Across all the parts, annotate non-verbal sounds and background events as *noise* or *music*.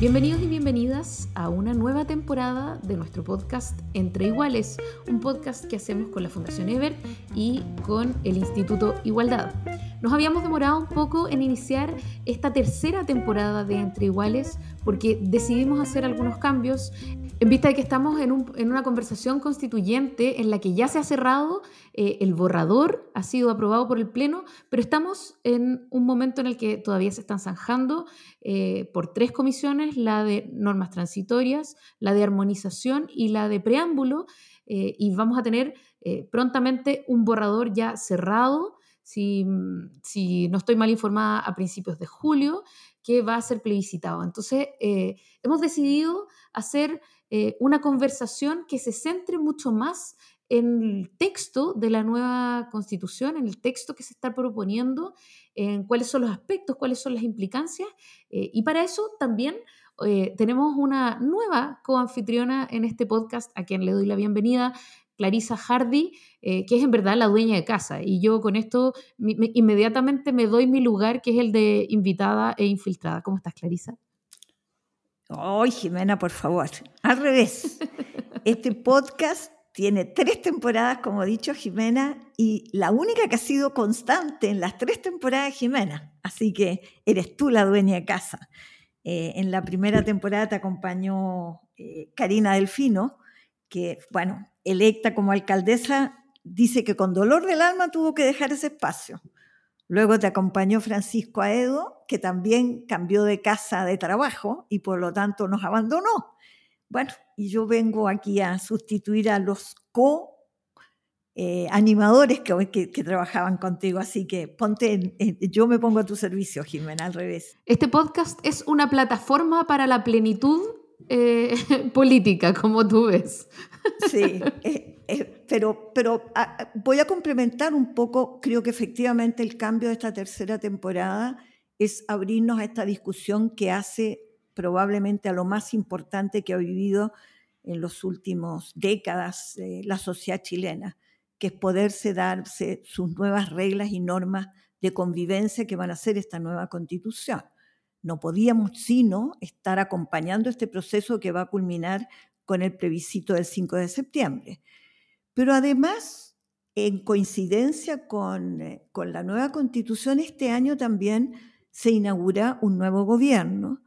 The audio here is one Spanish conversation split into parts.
Bienvenidos y bienvenidas a una nueva temporada de nuestro podcast Entre Iguales, un podcast que hacemos con la Fundación Ebert y con el Instituto Igualdad. Nos habíamos demorado un poco en iniciar esta tercera temporada de Entre Iguales porque decidimos hacer algunos cambios en vista de que estamos en, una conversación constituyente en la que ya se ha cerrado, eh, el borrador ha sido aprobado por el Pleno, pero estamos en un momento en el que todavía se están zanjando eh, por tres comisiones, la de normas transitorias, la de armonización y la de preámbulo, eh, y vamos a tener prontamente un borrador ya cerrado, si, si, no estoy mal informada, a principios de julio, que va a ser plebiscitado. Entonces, hemos decidido hacer eh, una conversación que se centre mucho más en el texto de la nueva constitución, en el texto que se está proponiendo, en cuáles son los aspectos, cuáles son las implicancias. Eh, y para eso también eh, tenemos una nueva coanfitriona en este podcast, a quien le doy la bienvenida, Clarisa Hardy, que es en verdad la dueña de casa. Y yo con esto inmediatamente me doy mi lugar, que es el de invitada e infiltrada. ¿Cómo estás, Clarisa? Ay, Jimena, por favor. Al revés. *laughs* Este podcast tiene tres temporadas, como ha dicho Jimena, y la única que ha sido constante en las tres temporadas es Jimena. Así que eres tú la dueña de casa. Eh, en la primera temporada te acompañó eh, Karina Delfino, que, bueno, electa como alcaldesa, dice que con dolor del alma tuvo que dejar ese espacio. Luego te acompañó Francisco Aedo, que también cambió de casa de trabajo y por lo tanto nos abandonó. Bueno, y yo vengo aquí a sustituir a los co eh, animadores que, que, trabajaban contigo, así que ponte, yo me pongo a tu servicio, Jimena, al revés. Este podcast es una plataforma para la plenitud eh, *laughs* política, como tú ves. Sí, eh, *laughs* eh, pero, pero ah, voy a complementar un poco, creo que efectivamente el cambio de esta tercera temporada es abrirnos a esta discusión que hace probablemente a lo más importante que ha vivido en los últimos décadas la sociedad chilena, que es poderse darse sus nuevas reglas y normas de convivencia que van a ser esta nueva constitución. No podíamos sino estar acompañando este proceso que va a culminar con el plebiscito del 5 de septiembre. Pero además, en coincidencia con, eh, con la nueva constitución, este año también se inaugura un nuevo gobierno,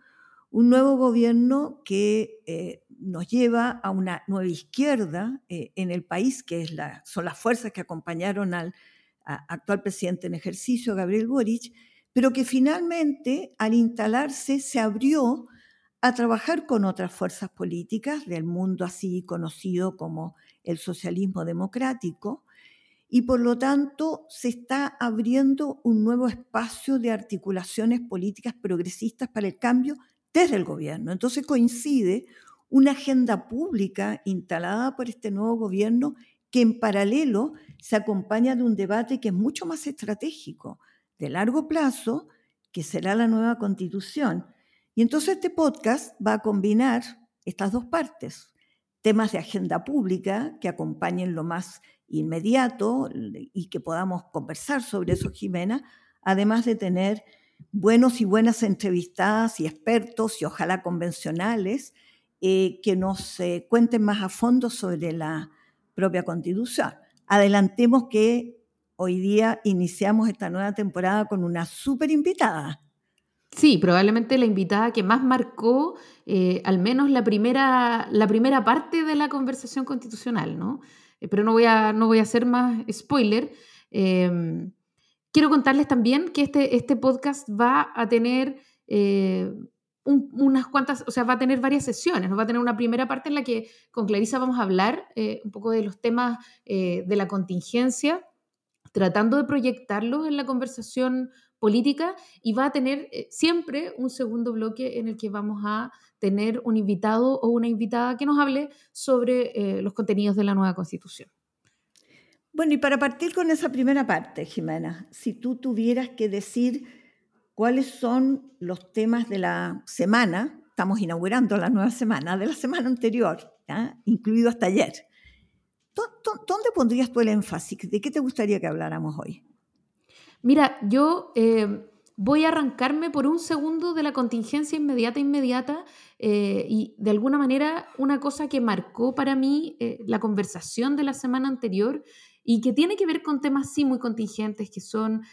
un nuevo gobierno que eh, nos lleva a una nueva izquierda eh, en el país, que es la, son las fuerzas que acompañaron al actual presidente en ejercicio, Gabriel Boric, pero que finalmente al instalarse se abrió a trabajar con otras fuerzas políticas del mundo así conocido como el socialismo democrático y por lo tanto se está abriendo un nuevo espacio de articulaciones políticas progresistas para el cambio desde el gobierno. Entonces coincide una agenda pública instalada por este nuevo gobierno que en paralelo se acompaña de un debate que es mucho más estratégico de largo plazo, que será la nueva constitución. Y entonces este podcast va a combinar estas dos partes, temas de agenda pública que acompañen lo más inmediato y que podamos conversar sobre eso, Jimena, además de tener buenos y buenas entrevistadas y expertos y ojalá convencionales eh, que nos eh, cuenten más a fondo sobre la propia constitución. Adelantemos que hoy día iniciamos esta nueva temporada con una súper invitada. Sí, probablemente la invitada que más marcó eh, al menos la primera, la primera parte de la conversación constitucional, ¿no? Eh, pero no voy, a, no voy a hacer más spoiler. Em, quiero contarles también que este, este podcast va a tener eh, unas cuantas, o sea, va a tener varias sesiones. Va a tener una primera parte en la que con Clarisa vamos a hablar un poco de los temas de la contingencia tratando de proyectarlo en la conversación política y va a tener eh, siempre un segundo bloque en el que vamos a tener un invitado o una invitada que nos hable sobre eh, los contenidos de la nueva constitución. Bueno, y para partir con esa primera parte, Jimena, si tú tuvieras que decir cuáles son los temas de la semana, estamos inaugurando la nueva semana, de la semana anterior, incluido hasta ayer, ¿dónde pondrías tú el énfasis? ¿De qué te gustaría que habláramos hoy? Mira, yo eh, voy a arrancarme por un segundo de la contingencia inmediata, inmediata, eh, y de alguna manera una cosa que marcó para mí eh, la conversación de la semana anterior y que tiene que ver con temas sí muy contingentes, que son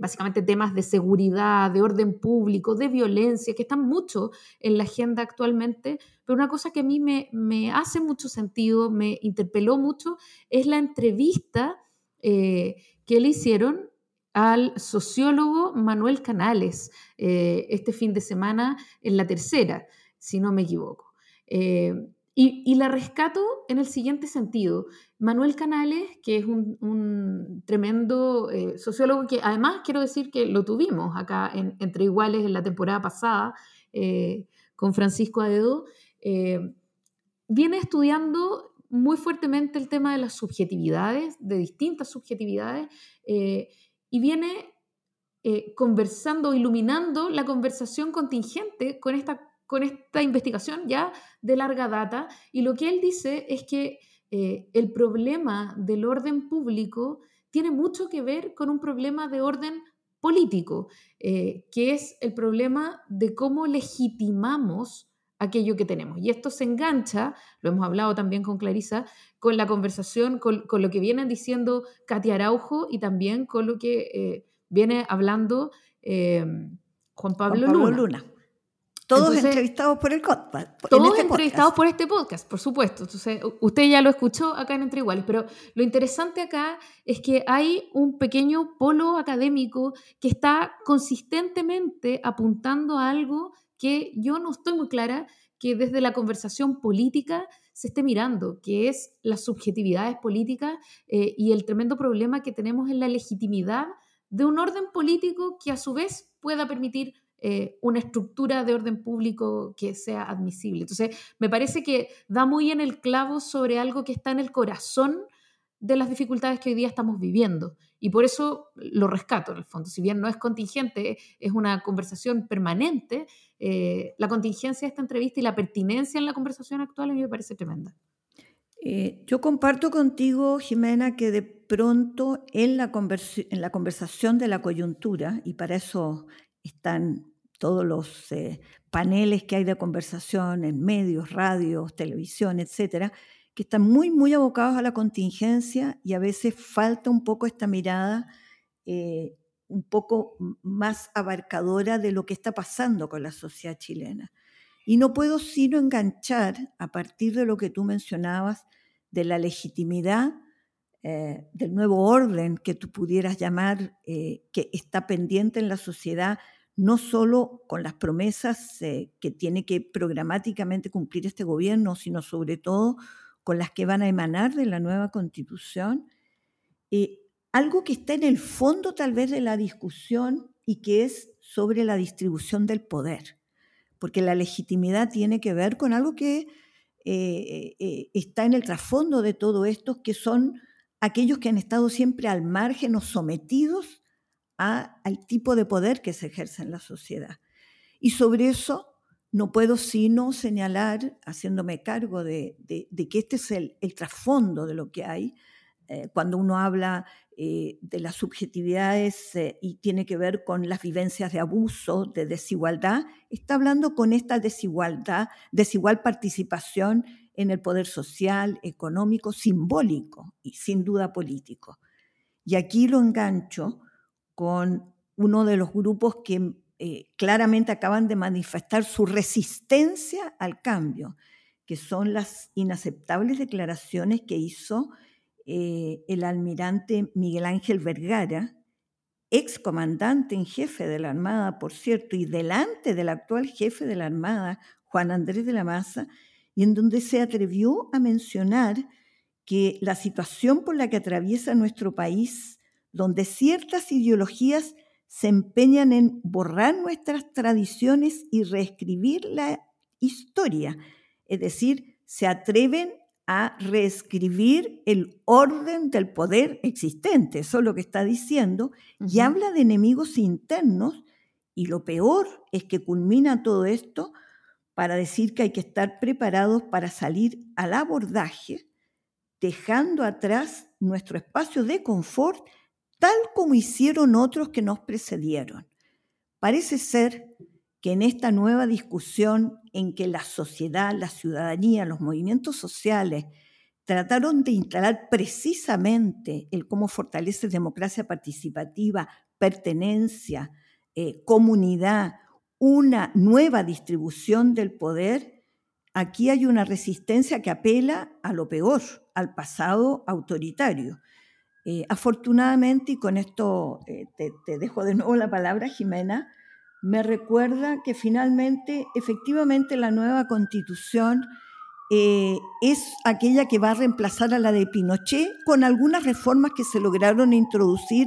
básicamente temas de seguridad, de orden público, de violencia, que están mucho en la agenda actualmente, pero una cosa que a mí me, hace mucho sentido, me interpeló mucho, es la entrevista que le hicieron al sociólogo Manuel Canales eh, este fin de semana en la tercera, si no me equivoco. Y, la rescato en el siguiente sentido. Manuel Canales, que es un, tremendo eh, sociólogo, que además quiero decir que lo tuvimos acá en, entre iguales en la temporada pasada eh, con Francisco Adedo, eh, viene estudiando muy fuertemente el tema de las subjetividades, de distintas subjetividades, y viene conversando, iluminando la conversación contingente con esta con esta investigación ya de larga data y lo que él dice es que eh, el problema del orden público tiene mucho que ver con un problema de orden político, eh, que es el problema de cómo legitimamos aquello que tenemos. Y esto se engancha, lo hemos hablado también con Clarisa, con la conversación, con, lo que vienen diciendo Katia Araujo y también con lo que eh, viene hablando Juan Pablo, Luna. Todos entrevistados por el podcast. Todos este entrevistados por este podcast, por supuesto. Entonces, usted ya lo escuchó acá en Entre Iguales, pero lo interesante acá es que hay un pequeño polo académico que está consistentemente apuntando a algo que yo no estoy muy clara que desde la conversación política se esté mirando, que es las subjetividades políticas eh, y el tremendo problema que tenemos en la legitimidad de un orden político que a su vez pueda permitir eh, una estructura de orden público que sea admisible. Entonces, me parece que da muy en el clavo sobre algo que está en el corazón de las dificultades que hoy día estamos viviendo. Y por eso lo rescato en el fondo. Si bien no es contingente, es una conversación permanente, eh, la contingencia de esta entrevista y la pertinencia en la conversación actual a mí me parece tremenda. Eh, yo comparto contigo, Jimena, que de pronto en la, en la conversación de la coyuntura, y para eso están todos los eh, paneles que hay de conversación en medios, radios, televisión, etcétera, que están muy, muy abocados a la contingencia y a veces falta un poco esta mirada eh, un poco más abarcadora de lo que está pasando con la sociedad chilena. Y no puedo sino enganchar, a partir de lo que tú mencionabas, de la legitimidad eh, del nuevo orden que tú pudieras llamar, que está pendiente en la sociedad no solo con las promesas eh, que tiene que programáticamente cumplir este gobierno, sino sobre todo con las que van a emanar de la nueva constitución. Eh, algo que está en el fondo tal vez de la discusión y que es sobre la distribución del poder, porque la legitimidad tiene que ver con algo que eh, está en el trasfondo de todo esto, que son aquellos que han estado siempre al margen o sometidos al tipo de poder que se ejerce en la sociedad. Y sobre eso no puedo sino señalar, haciéndome cargo de, que este es el, trasfondo de lo que hay, eh, cuando uno habla eh, de las subjetividades eh, y tiene que ver con las vivencias de abuso, de desigualdad, está hablando con esta desigualdad, desigual participación en el poder social, económico, simbólico y sin duda político. Y aquí lo engancho con uno de los grupos que eh, claramente acaban de manifestar su resistencia al cambio, que son las inaceptables declaraciones que hizo eh, el almirante Miguel Ángel Vergara, ex comandante en jefe de la Armada, por cierto, y delante del actual jefe de la Armada, Juan Andrés de la Maza, y en donde se atrevió a mencionar que la situación por la que atraviesa nuestro país donde ciertas ideologías se empeñan en borrar nuestras tradiciones y reescribir la historia, es decir, se atreven a reescribir el orden del poder existente, eso es lo que está diciendo, y habla de enemigos internos, y lo peor es que culmina todo esto para decir que hay que estar preparados para salir al abordaje, dejando atrás nuestro espacio de confort, tal como hicieron otros que nos precedieron. Parece ser que en esta nueva discusión en que la sociedad, la ciudadanía, los movimientos sociales trataron de instalar precisamente el cómo fortalece democracia participativa, pertenencia, eh, comunidad, una nueva distribución del poder, aquí hay una resistencia que apela a lo peor, al pasado autoritario. Eh, afortunadamente, y con esto eh, te, dejo de nuevo la palabra, Jimena, me recuerda que finalmente, efectivamente, la nueva constitución eh, es aquella que va a reemplazar a la de Pinochet con algunas reformas que se lograron introducir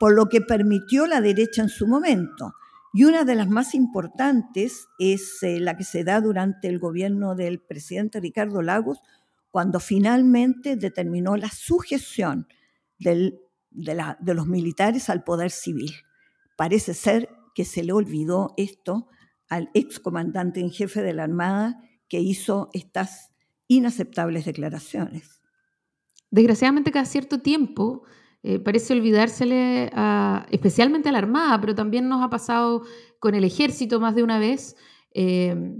por lo que permitió la derecha en su momento. Y una de las más importantes es la que se da durante el gobierno del presidente Ricardo Lagos, cuando finalmente determinó la sujeción de, los militares al poder civil. Parece ser que se le olvidó esto al excomandante en jefe de la Armada que hizo estas inaceptables declaraciones. Desgraciadamente, cada cierto tiempo eh, parece olvidársele especialmente a la Armada, pero también nos ha pasado con el ejército más de una vez. Eh,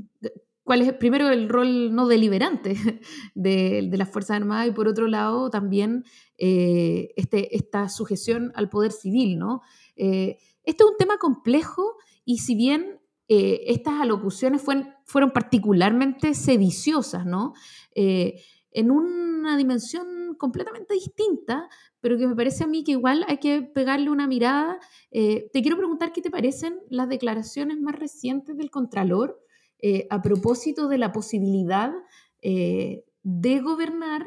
¿Cuál es primero el rol no deliberante *laughs* de, las Fuerzas Armadas y por otro lado también eh, este, esta sujeción al poder civil? ¿no? Este es un tema complejo y si bien eh, estas alocuciones fueron, fueron, particularmente sediciosas, ¿no? Eh, en una dimensión completamente distinta, pero que me parece a mí que igual hay que pegarle una mirada. Eh, te quiero preguntar qué te parecen las declaraciones más recientes del Contralor a propósito de la posibilidad de gobernar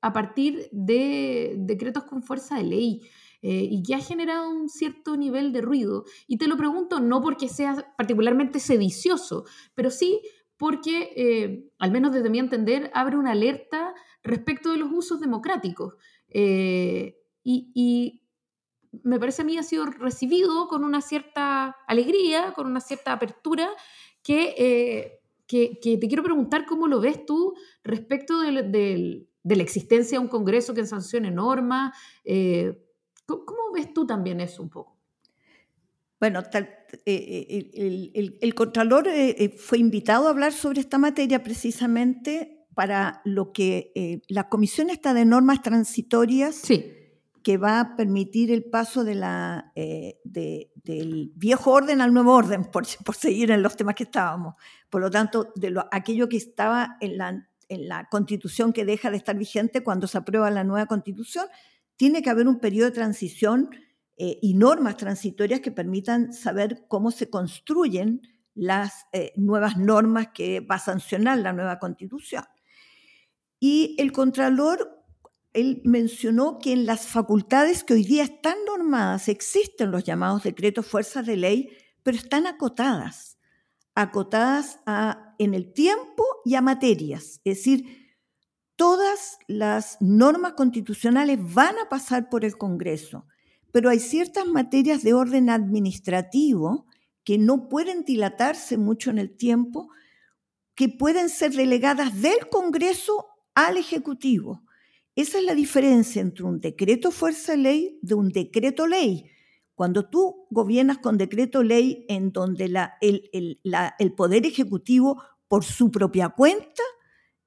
a partir de decretos con fuerza de ley. Eh, y que ha generado un cierto nivel de ruido. Y te lo pregunto no porque sea particularmente sedicioso, pero sí porque, eh, al menos desde mi entender, abre una alerta respecto de los usos democráticos. Eh, y, me parece a mí ha sido recibido con una cierta alegría, con una cierta apertura, que, que, te quiero preguntar cómo lo ves tú respecto de, la existencia de un Congreso que sancione normas, ¿Cómo ves tú también eso un poco? Bueno, eh, eh, el, Contralor eh, fue invitado a hablar sobre esta materia precisamente para lo que la Comisión está de normas transitorias que va a permitir el paso de la, del viejo orden al nuevo orden, *laughs* por, por, seguir en los temas que estábamos. Por lo tanto, de lo, aquello que estaba en la, en la Constitución que deja de estar vigente cuando se aprueba la nueva Constitución, tiene que haber un periodo de transición eh, y normas transitorias que permitan saber cómo se construyen las eh, nuevas normas que va a sancionar la nueva constitución. Y el Contralor, él mencionó que en las facultades que hoy día están normadas existen los llamados decretos fuerzas de ley, pero están acotadas, acotadas a, en el tiempo y a materias. Es decir, todas las normas constitucionales van a pasar por el Congreso, pero hay ciertas materias de orden administrativo que no pueden dilatarse mucho en el tiempo, que pueden ser relegadas del Congreso al Ejecutivo. Esa es la diferencia entre un decreto fuerza ley de un decreto ley. Cuando tú gobiernas con decreto ley en donde el, Poder Ejecutivo, por su propia cuenta,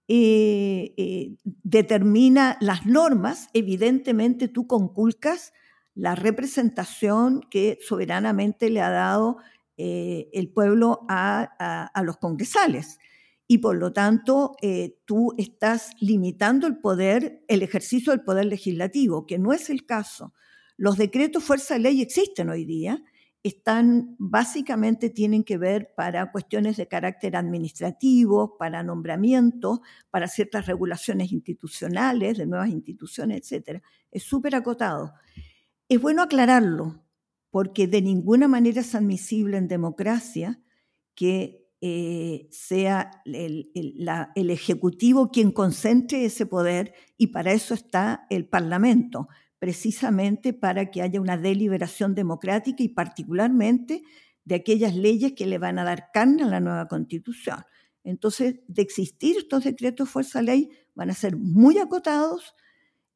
eh, eh, determina las normas, evidentemente tú conculcas la representación que soberanamente le ha dado eh, el pueblo a, los congresales. Y por lo tanto, tú estás limitando el poder, el ejercicio del poder legislativo, que no es el caso. Los decretos fuerza de ley existen hoy día están básicamente tienen que ver para cuestiones de carácter administrativo, para nombramientos, para ciertas regulaciones institucionales, de nuevas instituciones, etc. Es súper acotado. Es bueno aclararlo, porque de ninguna manera es admisible en democracia que eh, sea el, Ejecutivo quien concentre ese poder y para eso está el Parlamento, precisamente para que haya una deliberación democrática y particularmente de aquellas leyes que le van a dar carne a la nueva constitución. Entonces, de existir estos decretos de fuerza ley, van a ser muy acotados,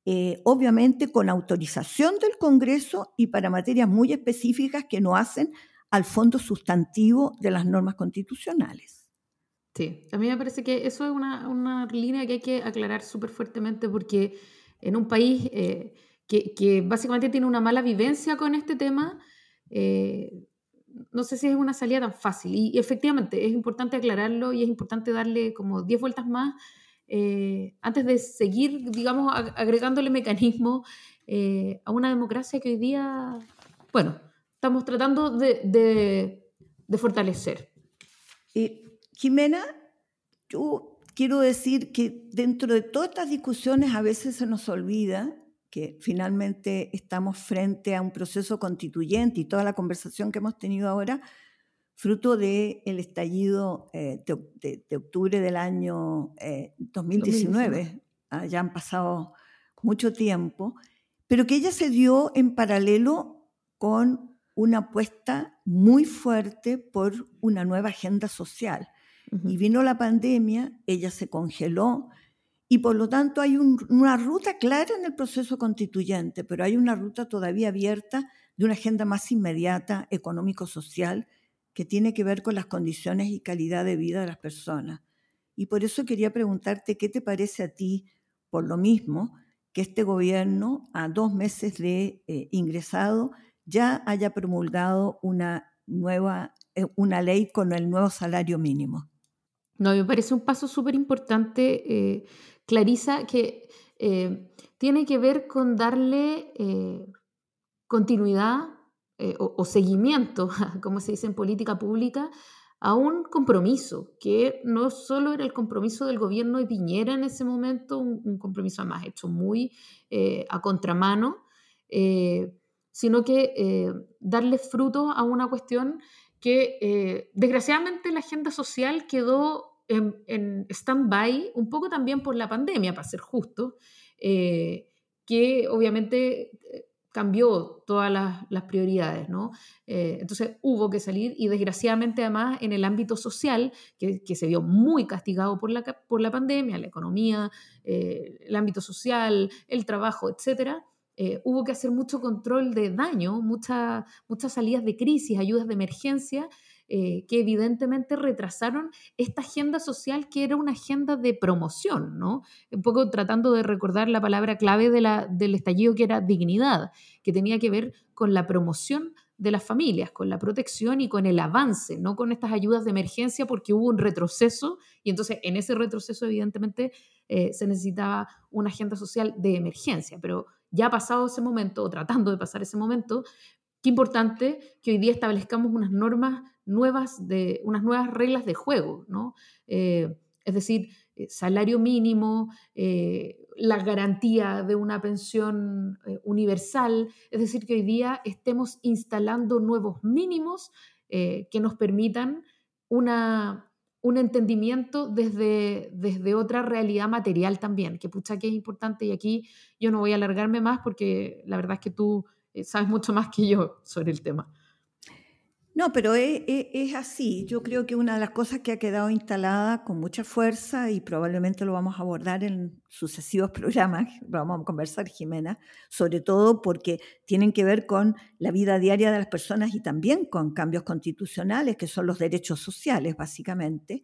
eh, obviamente con autorización del Congreso y para materias muy específicas que no hacen al fondo sustantivo de las normas constitucionales. Sí, a mí me parece que eso es una, una línea que hay que aclarar súper fuertemente porque en un país eh, que, básicamente tiene una mala vivencia con este tema, eh, no sé si es una salida tan fácil. Y, efectivamente es importante aclararlo y es importante darle como 10 vueltas más eh, antes de seguir, digamos, agregándole mecanismos eh, a una democracia que hoy día, bueno, estamos tratando de, de, fortalecer. Eh, Jimena, yo quiero decir que dentro de todas estas discusiones a veces se nos olvida que finalmente estamos frente a un proceso constituyente y toda la conversación que hemos tenido ahora, fruto del el estallido eh, de, octubre del año 2019. Eh, ah, ya han pasado mucho tiempo, pero que ella se dio en paralelo con una apuesta muy fuerte por una nueva agenda social. Y vino la pandemia, ella se congeló, y por lo tanto hay una ruta clara en el proceso constituyente, pero hay una ruta todavía abierta de una agenda más inmediata, económico-social, que tiene que ver con las condiciones y calidad de vida de las personas. Y por eso quería preguntarte qué te parece a ti, por lo mismo, que este gobierno, a dos meses de eh, ingresado, ya haya promulgado una nueva, eh, una ley con el nuevo salario mínimo. No, me parece un paso súper importante. Eh, Clarisa, que eh, tiene que ver con darle continuidad o, seguimiento, *laughs* como se dice en política pública, a un compromiso, que no solo era el compromiso del gobierno de Piñera en ese momento, un, compromiso además hecho muy a contramano, sino que darle fruto a una cuestión que desgraciadamente la agenda social quedó en, stand-by, un poco también por la pandemia, para ser justo, eh, que obviamente eh, cambió todas las, prioridades, ¿no? Eh, entonces hubo que salir y desgraciadamente además en el ámbito social, que, se vio muy castigado por la, por la pandemia, la economía, el ámbito social, el trabajo, etcétera, hubo que hacer mucho control de daño, muchas salidas de crisis, ayudas de emergencia, eh, que evidentemente retrasaron esta agenda social que era una agenda de promoción, ¿no? Un poco tratando de recordar la palabra clave de la, del estallido que era dignidad, que tenía que ver con la promoción de las familias, con la protección y con el avance, no con estas ayudas de emergencia porque hubo un retroceso y entonces en ese retroceso evidentemente eh, se necesitaba una agenda social de emergencia, pero ya pasado ese momento o tratando de pasar ese momento, qué importante que hoy día establezcamos unas normas nuevas, de, unas nuevas reglas de juego, ¿no? Eh, es decir, eh, salario mínimo, eh, la garantía de una pensión universal, es decir, que hoy día estemos instalando nuevos mínimos que nos permitan una, un entendimiento desde, desde otra realidad material también, que pucha que es importante y aquí yo no voy a alargarme más porque la verdad es que tú sabes mucho más que yo sobre el tema. No, pero es, así. Yo creo que una de las cosas que ha quedado instalada con mucha fuerza y probablemente lo vamos a abordar en sucesivos *laughs* programas, vamos a conversar, Jimena, sobre todo porque tienen que ver con la vida diaria de las personas y también con cambios constitucionales, que son los derechos sociales, básicamente.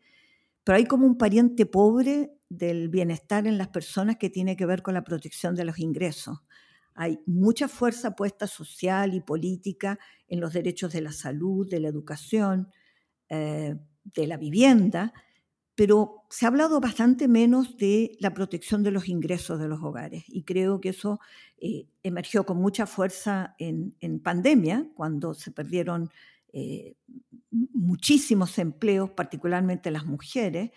Pero hay como un pariente pobre del bienestar en las personas que tiene que ver con la protección de los ingresos. Hay mucha fuerza puesta social y política en los derechos de la salud, de la educación, eh, de la vivienda, pero se ha hablado bastante menos de la protección de los ingresos de los hogares y creo que eso eh, emergió con mucha fuerza en, pandemia, cuando se perdieron eh, muchísimos empleos, particularmente las mujeres.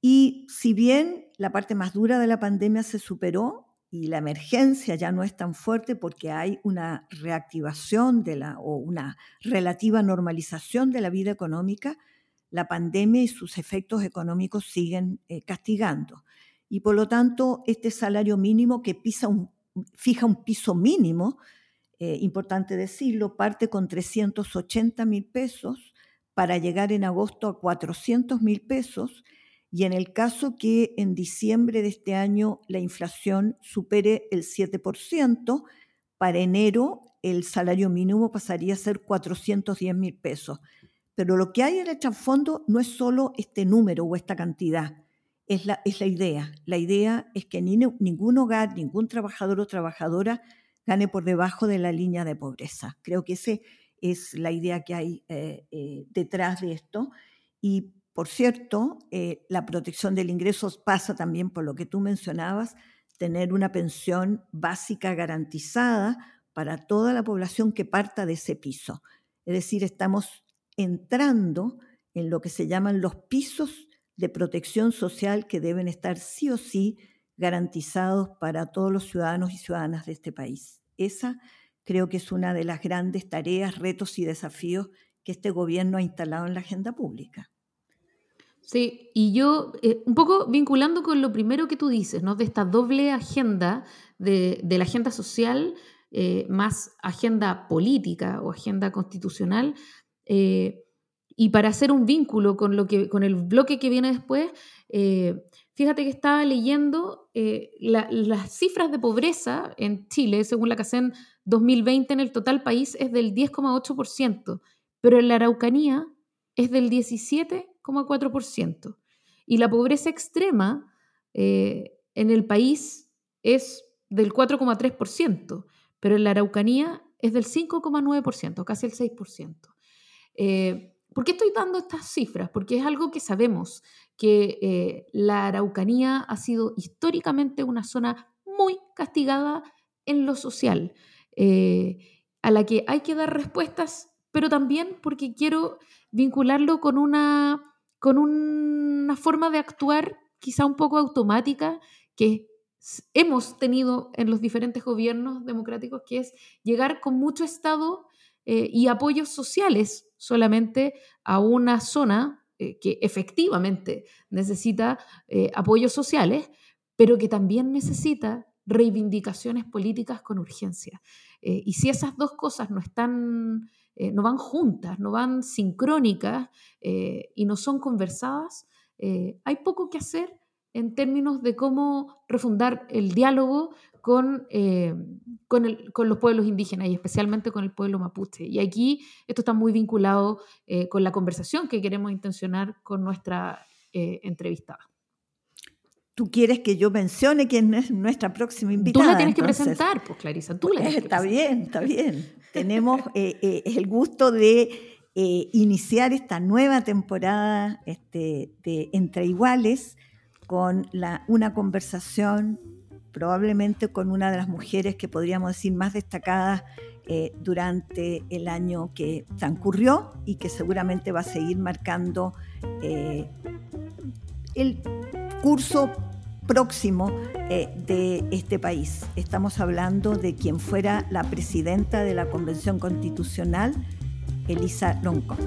Y si bien la parte más dura de la pandemia se superó, y la emergencia ya no es tan fuerte porque hay una reactivación de la, o una relativa normalización de la vida económica, la pandemia y sus efectos económicos siguen eh, castigando. Y por lo tanto, este salario mínimo que pisa un, fija un piso mínimo, eh, importante decirlo, parte con 380 mil pesos para llegar en agosto a 400 mil pesos y en el caso que en diciembre de este año la inflación supere el 7%, para enero el salario mínimo pasaría a ser 410 mil pesos. Pero lo que hay en el trasfondo no es solo este número o esta cantidad, es la, es la idea. La idea es que ni, ningún hogar, ningún trabajador o trabajadora gane por debajo de la línea de pobreza. Creo que esa es la idea que hay eh, eh, detrás de esto. Y por cierto, eh, la protección del ingreso pasa también por lo que tú mencionabas, tener una pensión básica garantizada para toda la población que parta de ese piso. Es decir, estamos entrando en lo que se llaman los pisos de protección social que deben estar sí o sí garantizados para todos los ciudadanos y ciudadanas de este país. Esa creo que es una de las grandes tareas, retos y desafíos que este gobierno ha instalado en la agenda pública. Sí, y yo, eh, un poco vinculando con lo primero que tú dices, ¿no? De esta doble agenda, de, la agenda social eh, más agenda política o agenda constitucional, eh, y para hacer un vínculo con, lo que, con el bloque que viene después, fíjate que estaba leyendo las cifras de pobreza en Chile, según la CACEN 2020, en el total país es del 10,8%, pero en la Araucanía es del 17%. 4%. Y la pobreza extrema eh, en el país es del 4,3%, pero en la Araucanía es del 5,9%, casi el 6%. Eh, ¿Por qué estoy dando estas cifras? Porque es algo que sabemos, que eh, la Araucanía ha sido históricamente una zona muy castigada en lo social, a la que hay que dar respuestas, pero también porque quiero vincularlo con una con una forma de actuar quizá un poco automática que hemos tenido en los diferentes gobiernos democráticos, que es llegar con mucho Estado eh, y apoyos sociales solamente a una zona eh, que efectivamente necesita eh, apoyos sociales, pero que también necesita reivindicaciones políticas con urgencia. y si esas dos cosas no están eh, no van juntas, no van sincrónicas eh, y no son conversadas, eh, hay poco que hacer en términos de cómo refundar el diálogo con, con, los pueblos indígenas y especialmente con el pueblo mapuche. Y aquí esto está muy vinculado con la conversación que queremos intencionar con nuestra entrevistada. Tú quieres que yo mencione quién es nuestra próxima invitada. Tú la tienes que presentar, pues Clarisa, tú la tienes Está bien, está bien tenemos *laughs* eh, eh, el gusto de eh, iniciar esta nueva temporada este, de Entre Iguales con una conversación probablemente con una de las mujeres que podríamos decir más destacadas durante el año que transcurrió y que seguramente va a seguir marcando el curso próximo eh, de este país. Estamos hablando de quien fuera la presidenta de la Convención Constitucional, Elisa Loncón.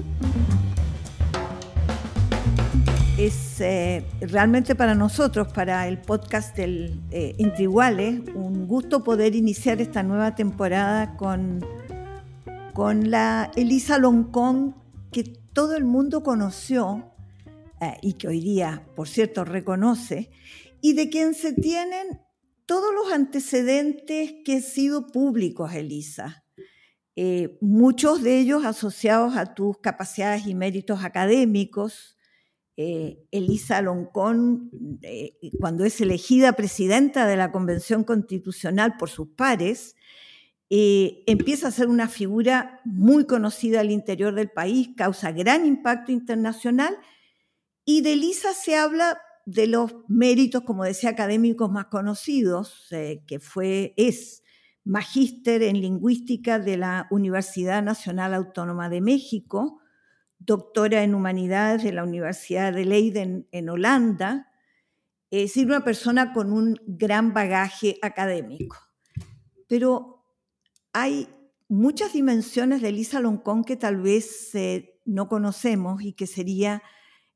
Es eh, realmente para nosotros, para el podcast del eh, Entre Iguales, un gusto poder iniciar esta nueva temporada con, con la Elisa Loncón que todo el mundo conoció y que hoy día, por cierto, reconoce, y de quien se tienen todos los antecedentes que han sido públicos, Elisa. Eh, muchos de ellos asociados a tus capacidades y méritos académicos. Eh, Elisa Loncón, eh, cuando es elegida presidenta de la Convención Constitucional por sus pares, empieza a ser una figura muy conocida al interior del país, causa gran impacto internacional, y de Elisa se habla de los méritos, como decía, académicos más conocidos, eh, que fue, es magíster en lingüística de la Universidad Nacional Autónoma de México, doctora en humanidades de la Universidad de Leiden en Holanda, es decir, una persona con un gran bagaje académico. Pero hay muchas dimensiones de Elisa Loncón que tal vez eh, no conocemos y que sería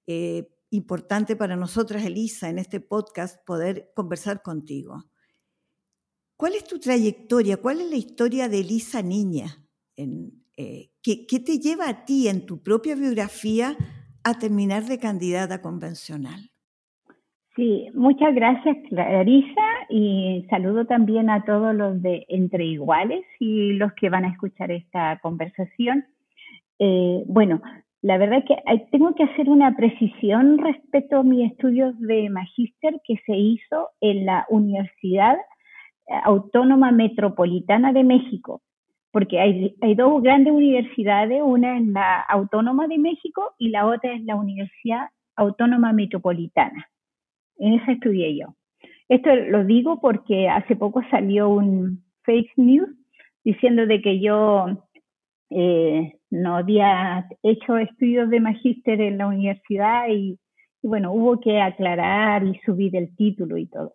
eh, importante para nosotras, Elisa, en este podcast poder conversar contigo. ¿Cuál es tu trayectoria? ¿Cuál es la historia de Elisa Niña? Eh, ¿qué, ¿Qué te lleva a ti en tu propia biografía a terminar de candidata convencional? Sí, muchas gracias Clarisa y saludo también a todos los de Entre Iguales y los que van a escuchar esta conversación. Eh, bueno, la verdad es que tengo que hacer una precisión respecto a mis estudios de magíster que se hizo en la Universidad Autónoma Metropolitana de México, porque hay, hay dos grandes universidades, una en la Autónoma de México y la otra es la Universidad Autónoma Metropolitana. En esa estudié yo. Esto lo digo porque hace poco salió un fake news diciendo de que yo eh, no había hecho estudios de magíster en la universidad y, bueno, hubo que aclarar y subir el título y todo.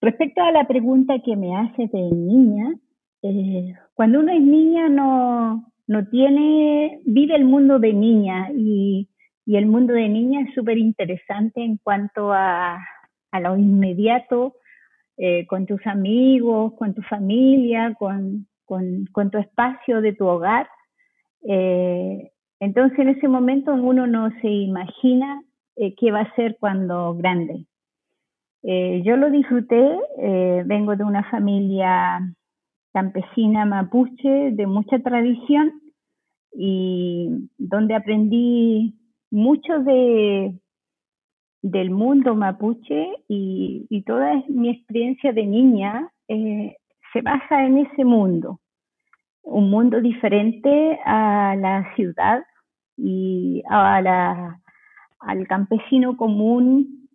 Respecto a la pregunta que me hace de niña, eh, cuando uno es niña no, no tiene, vive el mundo de niña y y el mundo de niña es súper interesante en cuanto a, a lo inmediato, eh, con tus amigos, con tu familia, con, con, tu espacio de tu hogar. Eh, entonces en ese momento uno no se imagina eh, qué va a ser cuando grande. yo lo disfruté, vengo de una familia campesina mapuche de mucha tradición y donde aprendí mucho de, del mundo mapuche y, toda mi experiencia de niña eh, se basa en ese mundo, un mundo diferente a la ciudad y a la, al campesino común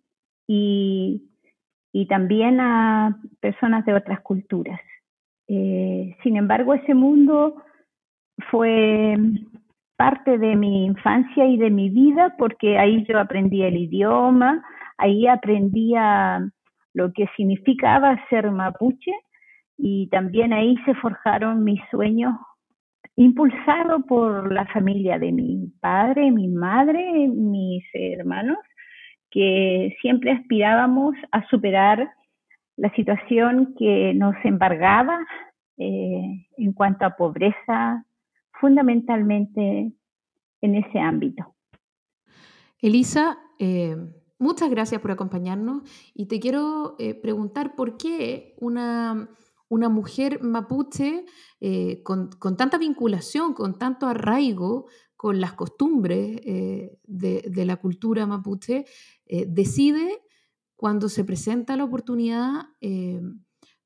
y, también a personas de otras culturas. Eh, sin embargo, ese mundo fue parte de mi infancia y de mi vida porque ahí yo aprendí el idioma, ahí aprendía lo que significaba ser mapuche y también ahí se forjaron mis sueños impulsado por la familia de mi padre, mi madre, mis hermanos, que siempre aspirábamos a superar la situación que nos embargaba eh, en cuanto a pobreza, fundamentalmente en ese ámbito. Elisa, eh, muchas gracias por acompañarnos y te quiero eh, preguntar por qué una, una mujer mapuche eh, con, tanta vinculación, con tanto arraigo con las costumbres de, de, la cultura mapuche, decide cuando se presenta la oportunidad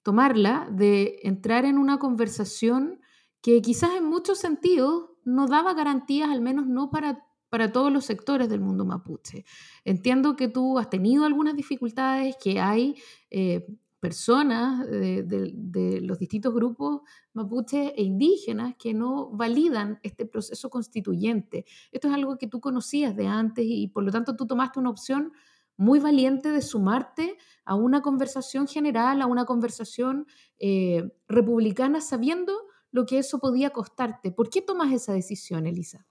tomarla de entrar en una conversación que quizás en muchos sentidos no daba garantías, al menos no para, para todos los sectores del mundo mapuche. Entiendo que tú has tenido algunas dificultades, que hay eh, personas de, los distintos grupos mapuche e indígenas que no validan este proceso constituyente. Esto es algo que tú conocías de antes y por lo tanto tú tomaste una opción muy valiente de sumarte a una conversación general, a una conversación eh, republicana, sabiendo lo que eso podía costarte. ¿Por qué tomas esa decisión, Elisa?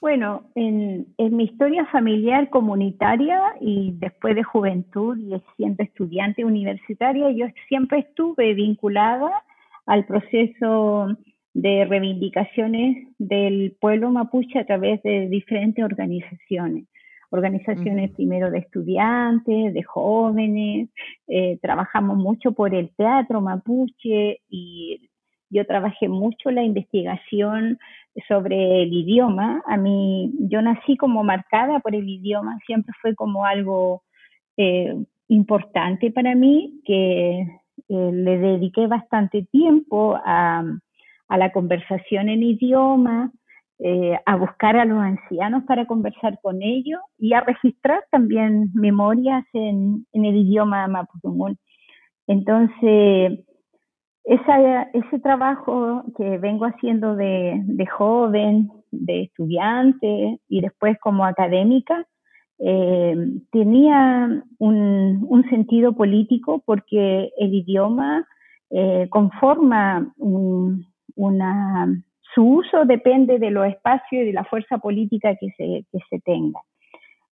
Bueno, en, mi historia familiar comunitaria y después de juventud y siendo estudiante universitaria, yo siempre estuve vinculada al proceso de reivindicaciones del pueblo mapuche a través de diferentes organizaciones. Organizaciones primero de estudiantes, de jóvenes, eh, trabajamos mucho por el teatro mapuche y yo trabajé mucho la investigación sobre el idioma. A mí, yo nací como marcada por el idioma, siempre fue como algo eh, importante para mí, que eh, le dediqué bastante tiempo a, la conversación en idioma, eh, a buscar a los ancianos para conversar con ellos y a registrar también memorias en, en el idioma mapudungun. Entonces, ese trabajo que vengo haciendo de, joven, de estudiante y después como académica, eh, tenía un, sentido político porque el idioma eh, conforma una, su uso depende de los espacios y de la fuerza política que se, que se tenga.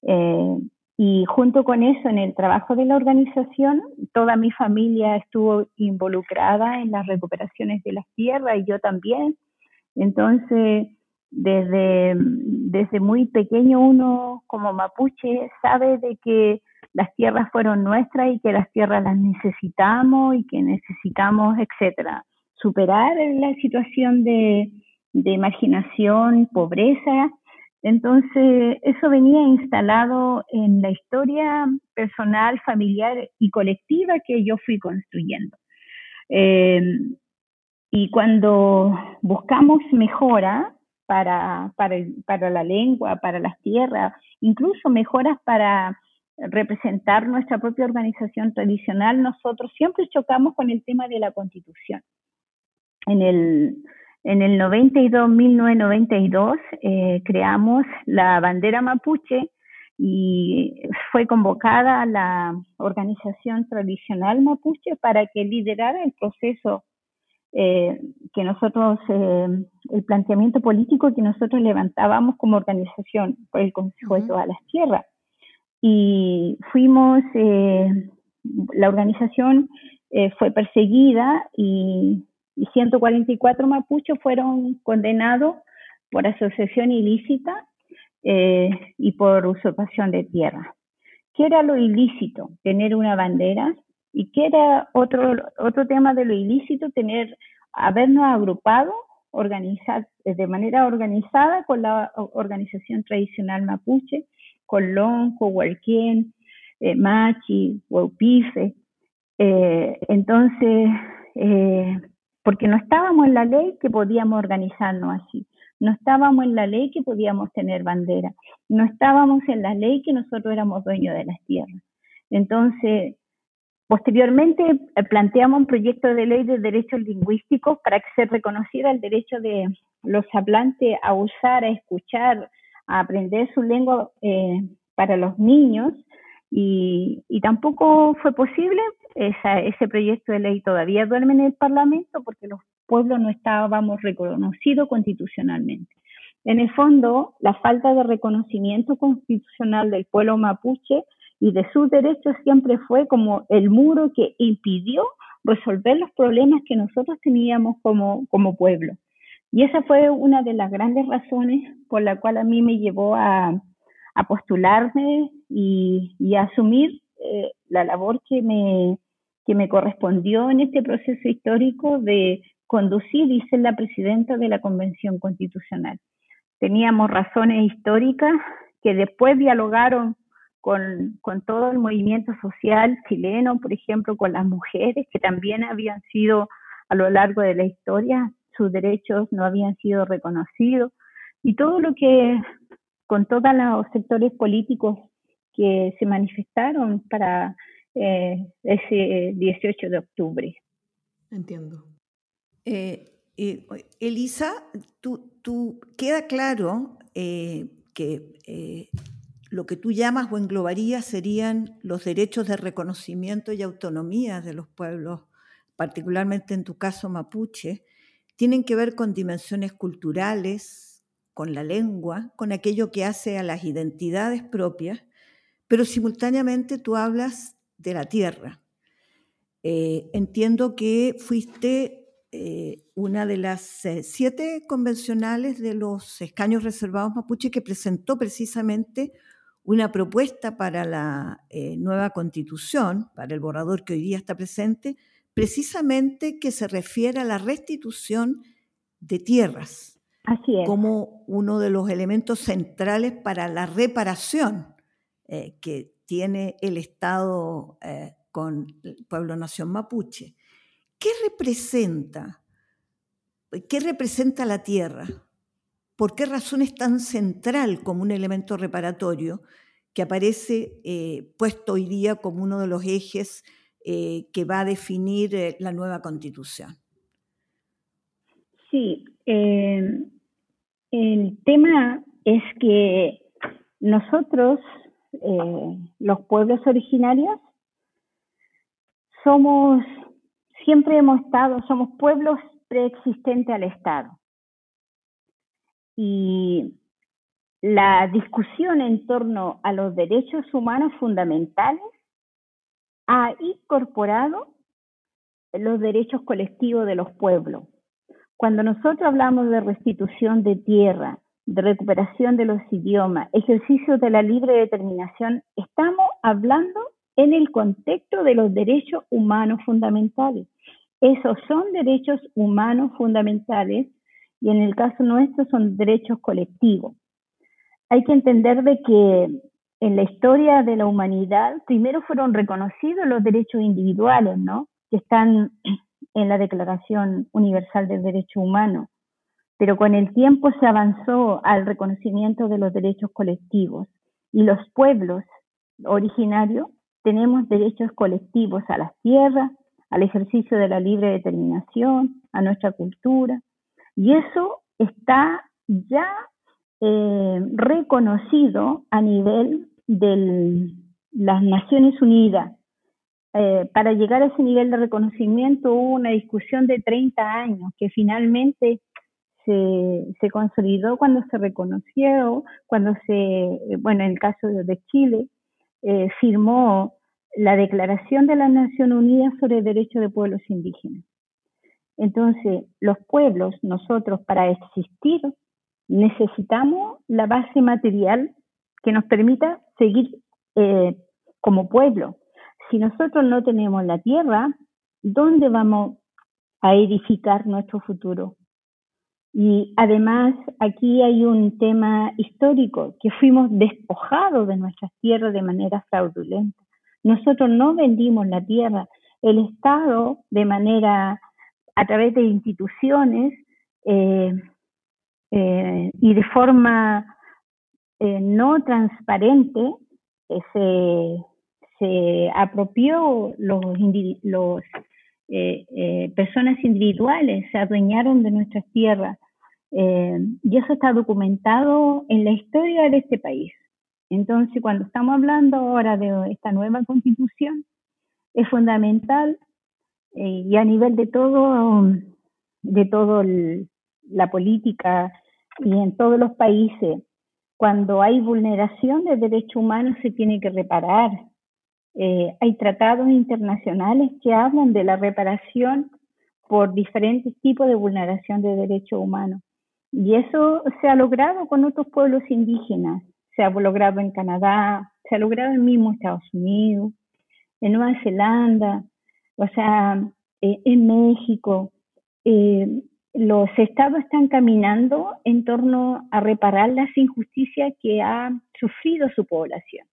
Eh, y junto con eso, en el trabajo de la organización, toda mi familia estuvo involucrada en las recuperaciones de las tierras y yo también. Entonces, desde, desde muy pequeño uno como mapuche sabe de que las tierras fueron nuestras y que las tierras las necesitamos y que necesitamos, etcétera, superar la situación de, de marginación, pobreza. Entonces, eso venía instalado en la historia personal, familiar y colectiva que yo fui construyendo. Eh, y cuando buscamos mejora, para, para, para la lengua, para las tierras, incluso mejoras para representar nuestra propia organización tradicional, nosotros siempre chocamos con el tema de la constitución. En el, en el 92, 1992, eh, creamos la bandera mapuche y fue convocada la organización tradicional mapuche para que liderara el proceso eh, que nosotros, eh, el planteamiento político que nosotros levantábamos como organización por el Consejo de todas las Tierras. Y fuimos, eh, la organización fue perseguida y, 144 mapuchos fueron condenados por asociación ilícita y por usurpación de tierra. ¿Qué era lo ilícito? Tener una bandera ¿Y qué era otro, otro tema de lo ilícito? Tener, habernos agrupado, organizar, de manera organizada con la organización tradicional mapuche, con Lonco, Huarquén, eh, Machi, Huaupife. Eh, entonces, eh, porque no estábamos en la ley que podíamos organizarnos así, no estábamos en la ley que podíamos tener bandera, no estábamos en la ley que nosotros éramos dueños de las tierras. Entonces, Posteriormente eh, planteamos un proyecto de ley de derechos lingüísticos para que se reconociera el derecho de los hablantes a usar, a escuchar, a aprender su lengua eh, para los niños y, tampoco fue posible. ese proyecto de ley todavía duerme en el Parlamento porque los pueblos no estábamos reconocidos constitucionalmente. En el fondo, la falta de reconocimiento constitucional del pueblo mapuche y de sus derechos siempre fue como el muro que impidió resolver los problemas que nosotros teníamos como, como pueblo. Y esa fue una de las grandes razones por la cual a mí me llevó a, a postularme y, y asumir eh, la labor que me, que me correspondió en este proceso histórico de conducir y ser la presidenta de la Convención Constitucional. Teníamos razones históricas que después dialogaron con, con, todo el movimiento social chileno, por ejemplo, con las mujeres que también habían sido a lo largo de la historia, sus derechos no habían sido reconocidos, y todo lo que, con todos los sectores políticos que se manifestaron para eh, ese 18 de octubre. Entiendo. Eh, eh, Elisa, tú, tú, queda claro que lo que tú llamas o englobarías serían los derechos de reconocimiento y autonomía de los pueblos, particularmente en tu caso mapuche, tienen que ver con dimensiones culturales, con la lengua, con aquello que hace a las identidades propias, pero simultáneamente tú hablas de la tierra. Eh, entiendo que fuiste eh, una de las eh, siete convencionales de los escaños reservados mapuche que presentó precisamente una propuesta para la nueva constitución, para el borrador que hoy día está presente, precisamente que se refiere a la restitución de tierras como uno de los elementos centrales para la reparación eh, que tiene el Estado eh, con el pueblo nación mapuche. ¿Qué representa? ¿Qué representa la tierra? por qué razón es tan central como un elemento reparatorio que aparece eh, puesto hoy día como uno de los ejes que va a definir la nueva constitución. Sí, el tema es que nosotros eh, los pueblos originarios, somos, siempre hemos estado, somos pueblos preexistentes al Estado. Y la discusión en torno a los derechos humanos fundamentales ha incorporado los derechos colectivos de los pueblos. Cuando nosotros hablamos de restitución de tierra, de recuperación de los idiomas, ejercicio de la libre determinación, estamos hablando en el contexto de los derechos humanos fundamentales. Esos son derechos humanos fundamentales y en el caso nuestro son derechos colectivos. Hay que entender de que en la historia de la humanidad primero fueron reconocidos los derechos individuales, ¿no? Que están en la Declaración Universal del Derecho Humano, pero con el tiempo se avanzó al reconocimiento de los derechos colectivos y los pueblos originarios tenemos derechos colectivos a las tierras, al ejercicio de la libre determinación, a nuestra cultura, y eso está ya eh, reconocido a nivel de las Naciones Unidas. Eh, para llegar a ese nivel de reconocimiento hubo una discusión de 30 años que finalmente se, consolidó cuando se reconoció, cuando se, bueno, en el caso de Chile, eh, firmó la Declaración de las Naciones Unidas sobre el Derecho de Pueblos Indígenas. Entonces, los pueblos, nosotros, para existir, necesitamos la base material que nos permita seguir eh, como pueblo. Si nosotros no tenemos la tierra, ¿dónde vamos a edificar nuestro futuro? Y además aquí hay un tema histórico, que fuimos despojados de nuestras tierras de manera fraudulenta. Nosotros no vendimos la tierra, el Estado de manera a través de instituciones eh, eh, y de forma eh, no transparente se, se, apropió los, los personas individuales, se adueñaron de nuestras tierras. y eso está documentado en la historia de este país. Entonces, cuando estamos hablando ahora de esta nueva constitución, es fundamental eh, y a nivel de todo, de todo la política y en todos los países, cuando hay vulneración de derechos humanos se tiene que reparar. Eh, hay tratados internacionales que hablan de la reparación por diferentes tipos de vulneración de derechos humanos. Y eso se ha logrado con otros pueblos indígenas, se ha logrado en Canadá, se ha logrado en mismo Estados Unidos, en Nueva Zelanda, o sea, eh, en México, eh, los estados están caminando en torno a reparar las injusticias que ha sufrido su población.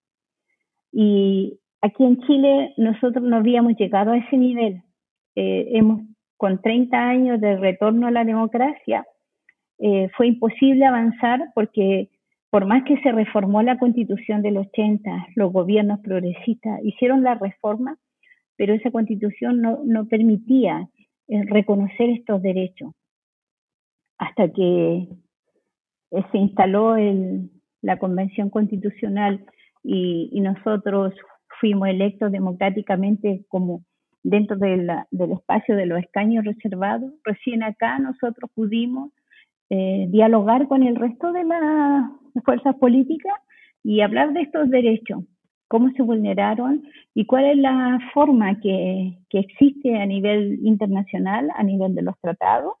Y aquí en Chile nosotros no habíamos llegado a ese nivel. Eh, con 30 años de retorno a la democracia, fue imposible avanzar porque por más que se reformó la constitución del 80, los gobiernos progresistas hicieron la reforma, pero esa constitución no, permitía eh, reconocer estos derechos hasta que eh, se instaló la Convención Constitucional y, nosotros fuimos electos democráticamente como dentro del espacio de los escaños reservados. Recién acá nosotros pudimos eh, dialogar con el resto de las fuerzas políticas y hablar de estos derechos cómo se vulneraron y cuál es la forma que, existe a nivel internacional, a nivel de los tratados,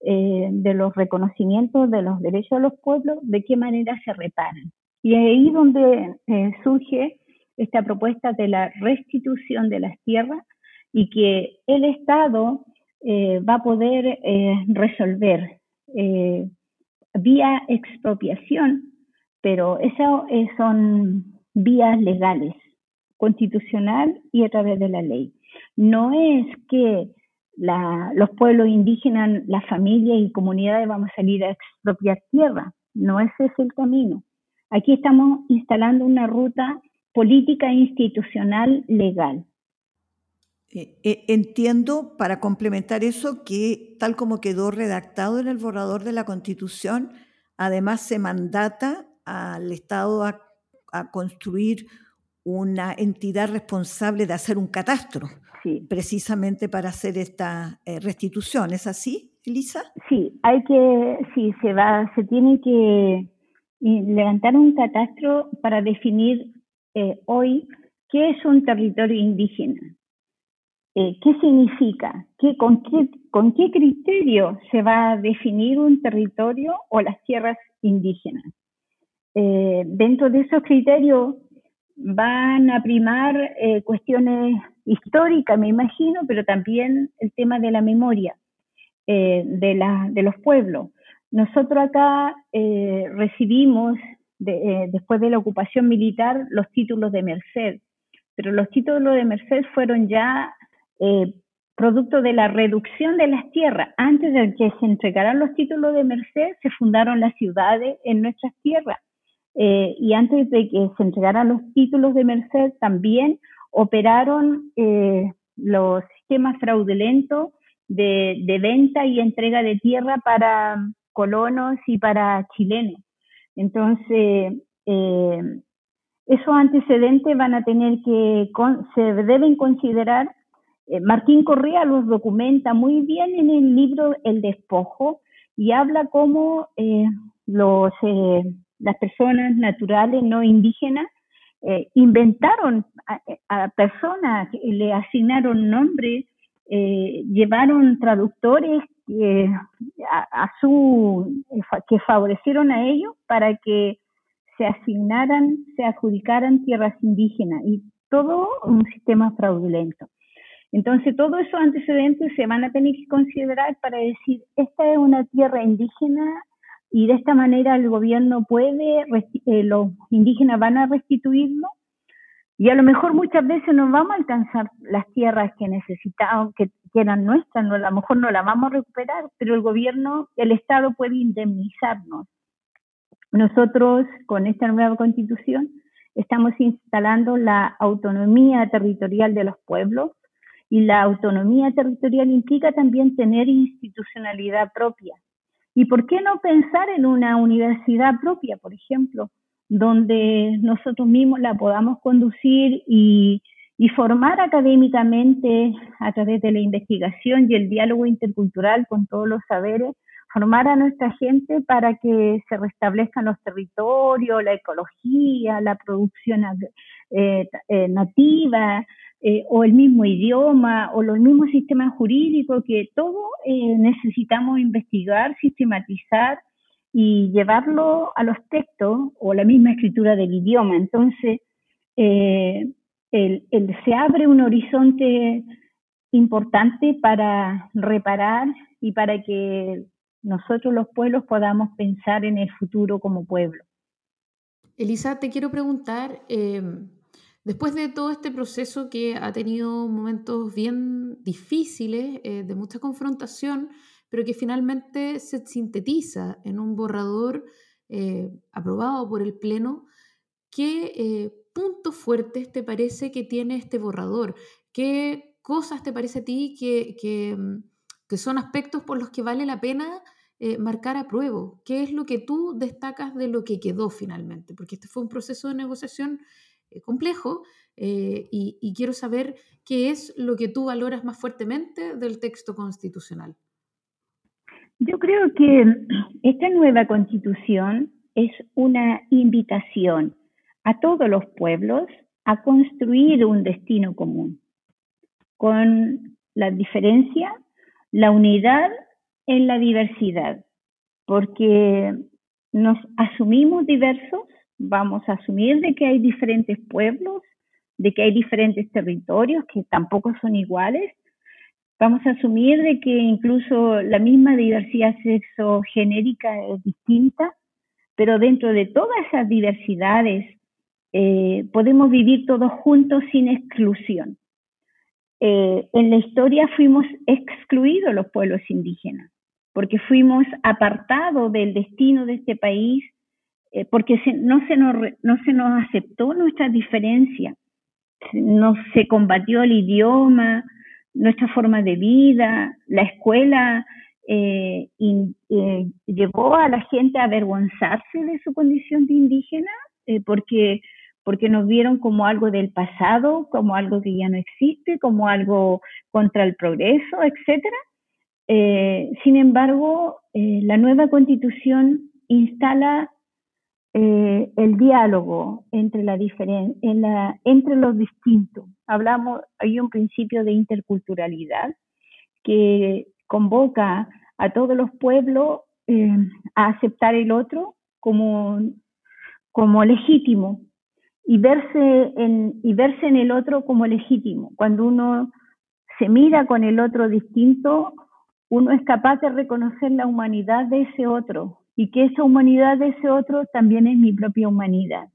eh, de los reconocimientos de los derechos de los pueblos, de qué manera se reparan. Y ahí donde eh, surge esta propuesta de la restitución de las tierras y que el Estado eh, va a poder resolver vía expropiación, pero eso son vías legales, constitucional y a través de la ley. No es que los pueblos indígenas, las familias y comunidades vamos a salir a expropiar tierra, no ese es el camino. Aquí estamos instalando una ruta política institucional legal. Eh, eh, entiendo, para complementar eso, que tal como quedó redactado en el borrador de la Constitución, además se mandata al Estado a a construir una entidad responsable de hacer un catastro, precisamente para hacer esta eh, restitución. ¿Es así, Elisa? Sí, hay que, sí, se va, se tiene que levantar un catastro para definir eh, hoy qué es un territorio indígena, eh, qué significa, ¿Qué, con, qué, con qué criterio se va a definir un territorio o las tierras indígenas. dentro de esos criterios van a primar eh, cuestiones históricas, me imagino, pero también el tema de la memoria eh, de, la, de los pueblos. Nosotros acá eh, recibimos, después de la ocupación militar, los títulos de Merced, pero los títulos de Merced fueron ya producto de la reducción de las tierras. Antes de que se entregaran los títulos de Merced, se fundaron las ciudades en nuestras tierras eh, y antes de que se entregaran los títulos de Merced, también operaron eh, los sistemas fraudulentos de, venta y entrega de tierra para colonos y para chilenos. Entonces, eh, esos antecedentes van a tener que, se deben considerar. Martín Correa los documenta muy bien en el libro El despojo y habla cómo los las personas naturales no indígenas eh, inventaron a, personas, le asignaron nombres, eh, llevaron traductores eh, a, su que favorecieron a ellos para que se asignaran, se adjudicaran tierras indígenas y todo un sistema fraudulento. Entonces, todos esos antecedentes se van a tener que considerar para decir, esta es una tierra indígena y de esta manera el gobierno puede, eh, los indígenas van a restituirlo y a lo mejor muchas veces no vamos a alcanzar las tierras que necesitamos, que, eran nuestras, no, a lo mejor no las vamos a recuperar, pero el gobierno, el Estado puede indemnizarnos. Nosotros con esta nueva constitución estamos instalando la autonomía territorial de los pueblos y la autonomía territorial implica también tener institucionalidad propia. ¿Y por qué no pensar en una universidad propia, por ejemplo, donde nosotros mismos la podamos conducir y, formar académicamente a través de la investigación y el diálogo intercultural con todos los saberes, formar a nuestra gente para que se restablezcan los territorios, la ecología, la producción eh, eh, nativa, eh, o el mismo idioma o los mismos sistemas jurídicos que todo eh, necesitamos investigar, sistematizar y llevarlo a los textos o la misma escritura del idioma. Entonces, eh, se abre un horizonte importante para reparar y para que nosotros los pueblos podamos pensar en el futuro como pueblo. Elisa, te quiero preguntar, Después de todo este proceso que ha tenido momentos bien difíciles, eh, de mucha confrontación, pero que finalmente se sintetiza en un borrador eh, aprobado por el Pleno, ¿qué eh, puntos fuertes te parece que tiene este borrador? ¿Qué cosas te parece a ti que, que, mm, son aspectos por los que vale la pena marcar a prueba? ¿Qué es lo que tú destacas de lo que quedó finalmente? Porque este fue un proceso de negociación eh, complejo eh, y, quiero saber qué es lo que tú valoras más fuertemente del texto constitucional. Yo creo que esta nueva constitución es una invitación a todos los pueblos a construir un destino común, con la diferencia, la unidad en la diversidad, porque nos asumimos diversos, vamos a asumir de que hay diferentes pueblos, de que hay diferentes territorios que tampoco son iguales. Vamos a asumir de que incluso la misma diversidad sexogenérica es distinta, pero dentro de todas esas diversidades eh, podemos vivir todos juntos sin exclusión. Eh, en la historia fuimos excluidos los pueblos indígenas, porque fuimos apartados del destino de este país eh, porque no, se nos, no se nos aceptó nuestra diferencia, no se combatió el idioma, nuestra forma de vida, la escuela eh, eh, llevó a la gente a avergonzarse de su condición de indígena, porque porque nos vieron como algo del pasado, como algo que ya no existe, como algo contra el progreso. Eh, sin embargo, eh, la nueva constitución instala eh, el diálogo entre, la la, entre los distintos. Hablamos, hay un principio de interculturalidad que convoca a todos los pueblos a aceptar el otro como, como legítimo y verse, en, y verse en el otro como legítimo. Cuando uno se mira con el otro distinto, uno es capaz de reconocer la humanidad de ese otro y que esa humanidad de ese otro también es mi propia humanidad.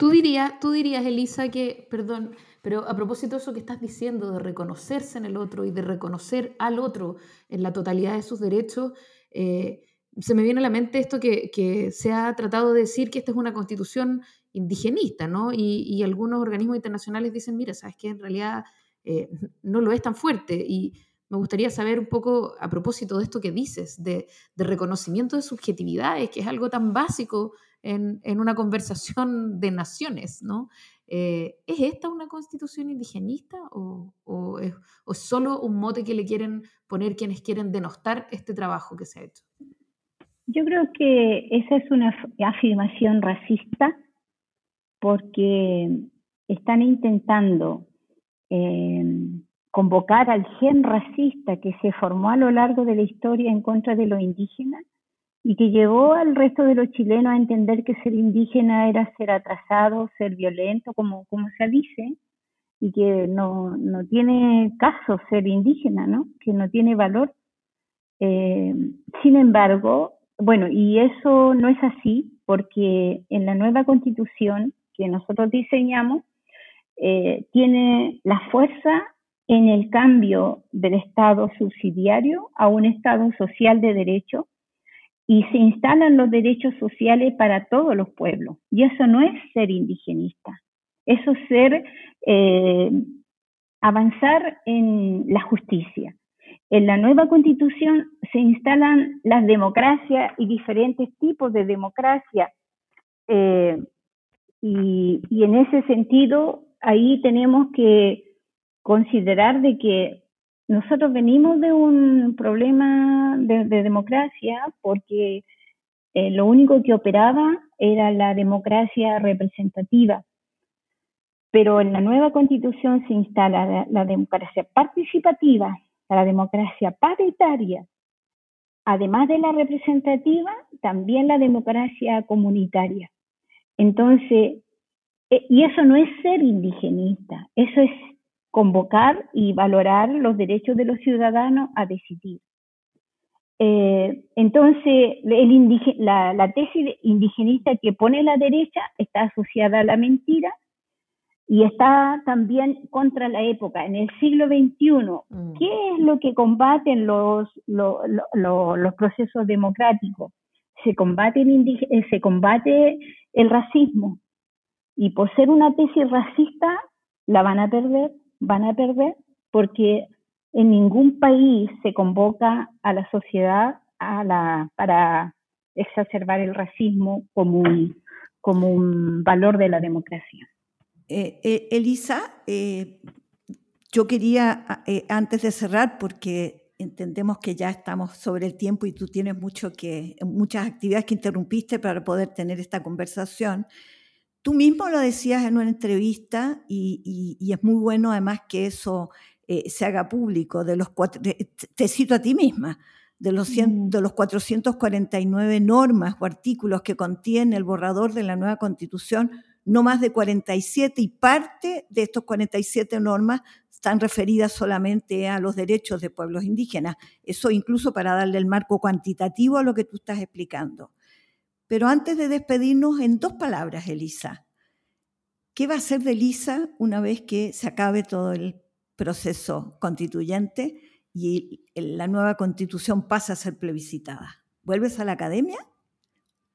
Tú dirías, tú dirías, Elisa, que, perdón, pero a propósito de eso que estás diciendo, de reconocerse en el otro y de reconocer al otro en la totalidad de sus derechos, eh, se me viene a la mente esto que, que, se ha tratado de decir que esta es una constitución indigenista, ¿no? Y, y algunos organismos internacionales dicen, mira, sabes que en realidad eh, no lo es tan fuerte. Y me gustaría saber un poco a propósito de esto que dices, de, reconocimiento de subjetividades, que es algo tan básico en, una conversación de naciones, ¿no? Eh, ¿Es esta una constitución indigenista o, es, solo un mote que le quieren poner quienes quieren denostar este trabajo que se ha hecho? Yo creo que esa es una afirmación racista porque están intentando eh, convocar al gen racista que se formó a lo largo de la historia en contra de los indígenas y que llevó al resto de los chilenos a entender que ser indígena era ser atrasado, ser violento, como, como se dice, y que no, no tiene caso ser indígena, ¿no? que no tiene valor. Eh, sin embargo, bueno, y eso no es así, porque en la nueva constitución que nosotros diseñamos, eh, tiene la fuerza en el cambio del Estado subsidiario a un Estado social de derecho y se instalan los derechos sociales para todos los pueblos. Y eso no es ser indigenista, eso es ser eh, avanzar en la justicia. En la nueva constitución se instalan las democracias y diferentes tipos de democracia. Eh, y, y, en ese sentido, ahí tenemos que considerar de que nosotros venimos de un problema de, democracia porque eh, lo único que operaba era la democracia representativa. Pero en la nueva constitución se instala la, democracia participativa, la democracia paritaria, además de la representativa, también la democracia comunitaria. Entonces, eh, y eso no es ser indigenista, eso es convocar y valorar los derechos de los ciudadanos a decidir. Eh, entonces, la, tesis indigenista que pone la derecha está asociada a la mentira y está también contra la época. En el siglo XXI, mm. ¿qué es lo que combaten los, los, procesos democráticos? Se combate, el eh, se combate el racismo. Y por ser una tesis racista, la van a perder van a perder porque en ningún país se convoca a la sociedad para exacerbar el racismo como un, como un valor de la democracia. Eh, eh, Elisa, eh, yo quería, antes de cerrar, porque entendemos que ya estamos sobre el tiempo y tú tienes mucho que, muchas actividades que interrumpiste para poder tener esta conversación, Tú mismo lo decías en una entrevista y, es muy bueno además que eso eh, se haga público. De los te cito a ti misma, de los, mm. de los 449 normas o artículos que contiene el borrador de la nueva constitución, no más de 47 y parte de estos 47 normas están referidas solamente a los derechos de pueblos indígenas. Eso incluso para darle el marco cuantitativo a lo que tú estás explicando. Pero antes de despedirnos, en dos palabras, Elisa, ¿qué va a hacer de Elisa una vez que se acabe todo el proceso constituyente y la nueva constitución pasa a ser plebiscitada? ¿Vuelves a la academia?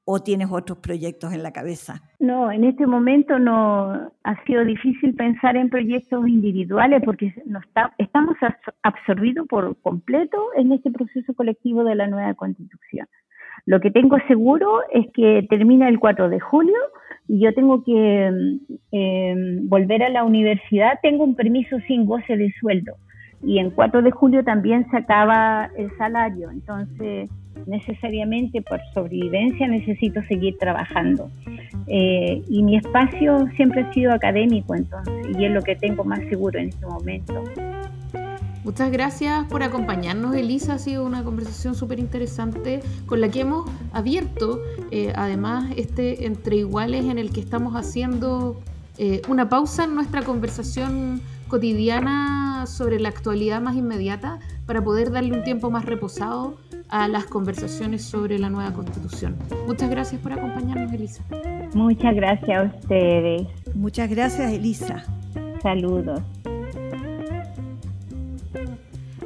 ¿O tienes otros proyectos en la cabeza? No, en este momento no ha sido difícil pensar en proyectos individuales porque estamos absorbidos por completo en este proceso colectivo de la nueva constitución. Lo que tengo seguro es que termina el 4 de julio y yo tengo que em, volver a la universidad, tengo un permiso sin goce de sueldo. Y en 4 de julio también se acaba el salario. Entonces, necesariamente por sobrevivencia necesito seguir trabajando. Eh, y mi espacio siempre ha sido académico, entonces, y es lo que tengo más seguro en este momento. Muchas gracias por acompañarnos, Elisa. Ha sido una conversación súper interesante con la que hemos abierto, eh, además, este entre iguales en el que estamos haciendo eh, una pausa en nuestra conversación cotidiana sobre la actualidad más inmediata para poder darle un tiempo más reposado a las conversaciones sobre la nueva constitución. Muchas gracias por acompañarnos, Elisa. Muchas gracias a ustedes. Muchas gracias, Elisa. Saludos.